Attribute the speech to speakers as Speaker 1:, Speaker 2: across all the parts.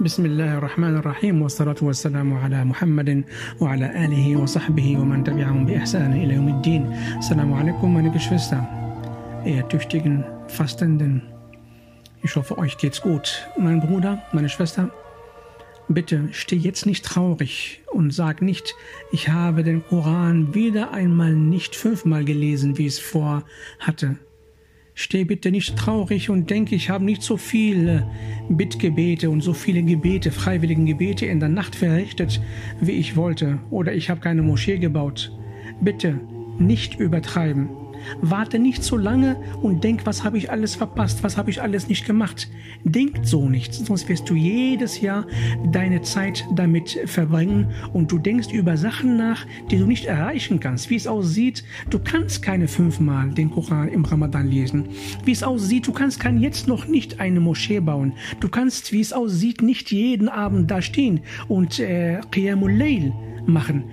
Speaker 1: بسم الله الرحمن الرحيم والصلاة والسلام على محمد وعلى آله وصحبه ومن تبعهم بإحسان إلى يوم الدين السلام عليكم meine Geschwister ihr tüchtigen Fastenden ich hoffe euch geht's gut mein Bruder, meine Schwester bitte steh jetzt nicht traurig und sag nicht ich habe den Koran wieder einmal nicht fünfmal gelesen wie ich es vor hatte Steh bitte nicht traurig und denke, ich habe nicht so viele Bittgebete und so viele Gebete, freiwilligen Gebete in der Nacht verrichtet, wie ich wollte, oder ich habe keine Moschee gebaut. Bitte nicht übertreiben. Warte nicht so lange und denk, was habe ich alles verpasst, was habe ich alles nicht gemacht. Denk so nicht, sonst wirst du jedes Jahr deine Zeit damit verbringen und du denkst über Sachen nach, die du nicht erreichen kannst. Wie es aussieht, du kannst keine fünfmal den Koran im Ramadan lesen. Wie es aussieht, du kannst kann jetzt noch nicht eine Moschee bauen. Du kannst, wie es aussieht, nicht jeden Abend da stehen und äh, Qiyamul Layl machen.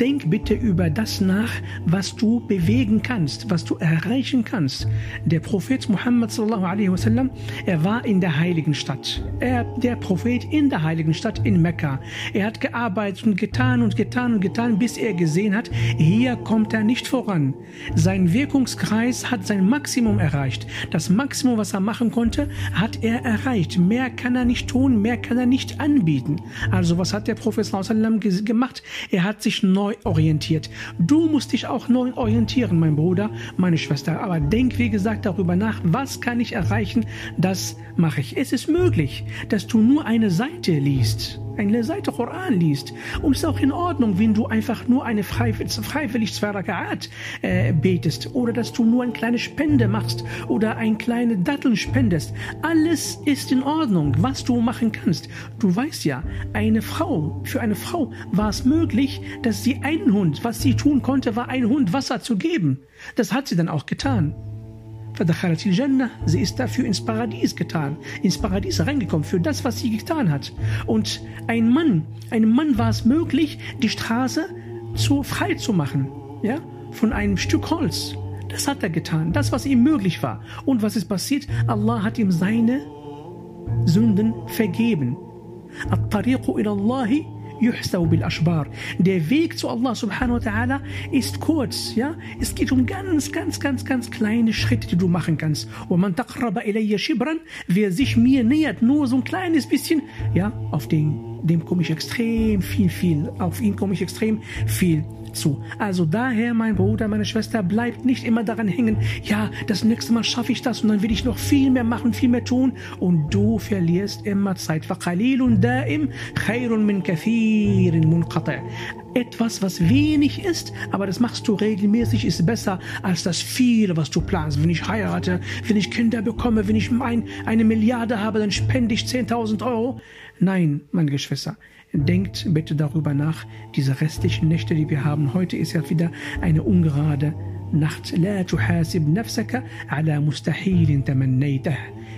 Speaker 1: Denk bitte über das nach, was du bewegen kannst, was du erreichen kannst. Der Prophet Muhammad sallallahu alaihi wasallam, er war in der heiligen Stadt. Er, der Prophet in der heiligen Stadt in Mekka. Er hat gearbeitet und getan und getan und getan, bis er gesehen hat, hier kommt er nicht voran. Sein Wirkungskreis hat sein Maximum erreicht. Das Maximum, was er machen konnte, hat er erreicht. Mehr kann er nicht tun, mehr kann er nicht anbieten. Also was hat der Prophet sallallahu alaihi wasallam gemacht? Er hat sich neu orientiert. Du musst dich auch neu orientieren, mein Bruder, meine Schwester. Aber denk, wie gesagt, darüber nach, was kann ich erreichen, das mache ich. Es ist möglich, dass du nur eine Seite liest eine Seite Koran liest. Und es ist auch in Ordnung, wenn du einfach nur eine freiwillig zwei Rakat äh, betest oder dass du nur eine kleine Spende machst oder ein kleine Datteln spendest. Alles ist in Ordnung, was du machen kannst. Du weißt ja, eine Frau, für eine Frau war es möglich, dass sie einen Hund, was sie tun konnte, war einen Hund Wasser zu geben. Das hat sie dann auch getan. فدخلت الجنة, sie ist dafür ins Paradies getan, ins Paradies reingekommen, für das, was sie getan hat. Und ein Mann, einem Mann war es möglich, die Straße zu frei zu machen, ja, von einem Stück Holz. Das hat er getan, das, was ihm möglich war. Und was ist passiert? Allah hat ihm seine Sünden vergeben. الطريق إلى الله der Weg zu Allah subhanahu wa ta'ala ist kurz, ja. Es geht um ganz, ganz, ganz, ganz kleine Schritte, die du machen kannst. Wer sich mir nähert, nur so ein kleines bisschen, ja, auf den, dem komme ich extrem viel, viel, auf ihn komme ich extrem viel zu. Also daher, mein Bruder, meine Schwester, bleibt nicht immer daran hängen, ja, das nächste Mal schaffe ich das und dann will ich noch viel mehr machen, viel mehr tun und du verlierst immer Zeit. Etwas, was wenig ist, aber das machst du regelmäßig, ist besser als das viele, was du planst. Wenn ich heirate, wenn ich Kinder bekomme, wenn ich ein, eine Milliarde habe, dann spende ich 10.000 Euro. Nein, meine Geschwister, denkt bitte darüber nach, diese restlichen Nächte, die wir haben. Heute ist ja wieder eine ungerade Nacht. لا تحاسب نفسك على مستحيل تمنيته.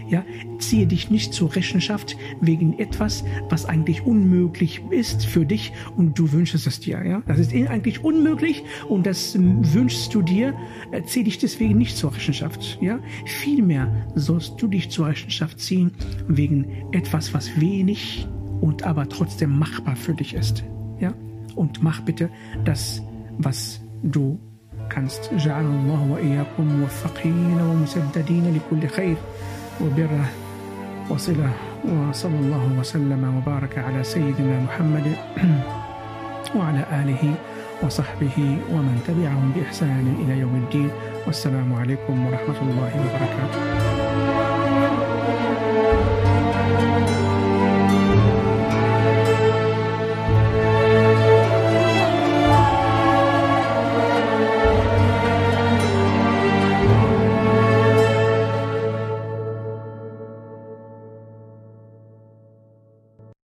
Speaker 1: Ja, ziehe dich nicht zur Rechenschaft wegen etwas, was eigentlich unmöglich ist für dich und du wünschst es dir. Ja, das ist eigentlich unmöglich und das wünschst du dir. Zieh dich deswegen nicht zur Rechenschaft. Ja, vielmehr sollst du dich zur Rechenschaft ziehen wegen etwas, was wenig Und aber trotzdem machbar für dich ist. Ja? Und mach bitte das, was du kannst. وصلة وصلى الله وسلم وبارك على سيدنا محمد وعلى آله وصحبه ومن تبعهم بإحسان إلى يوم الدين والسلام عليكم ورحمة الله وبركاته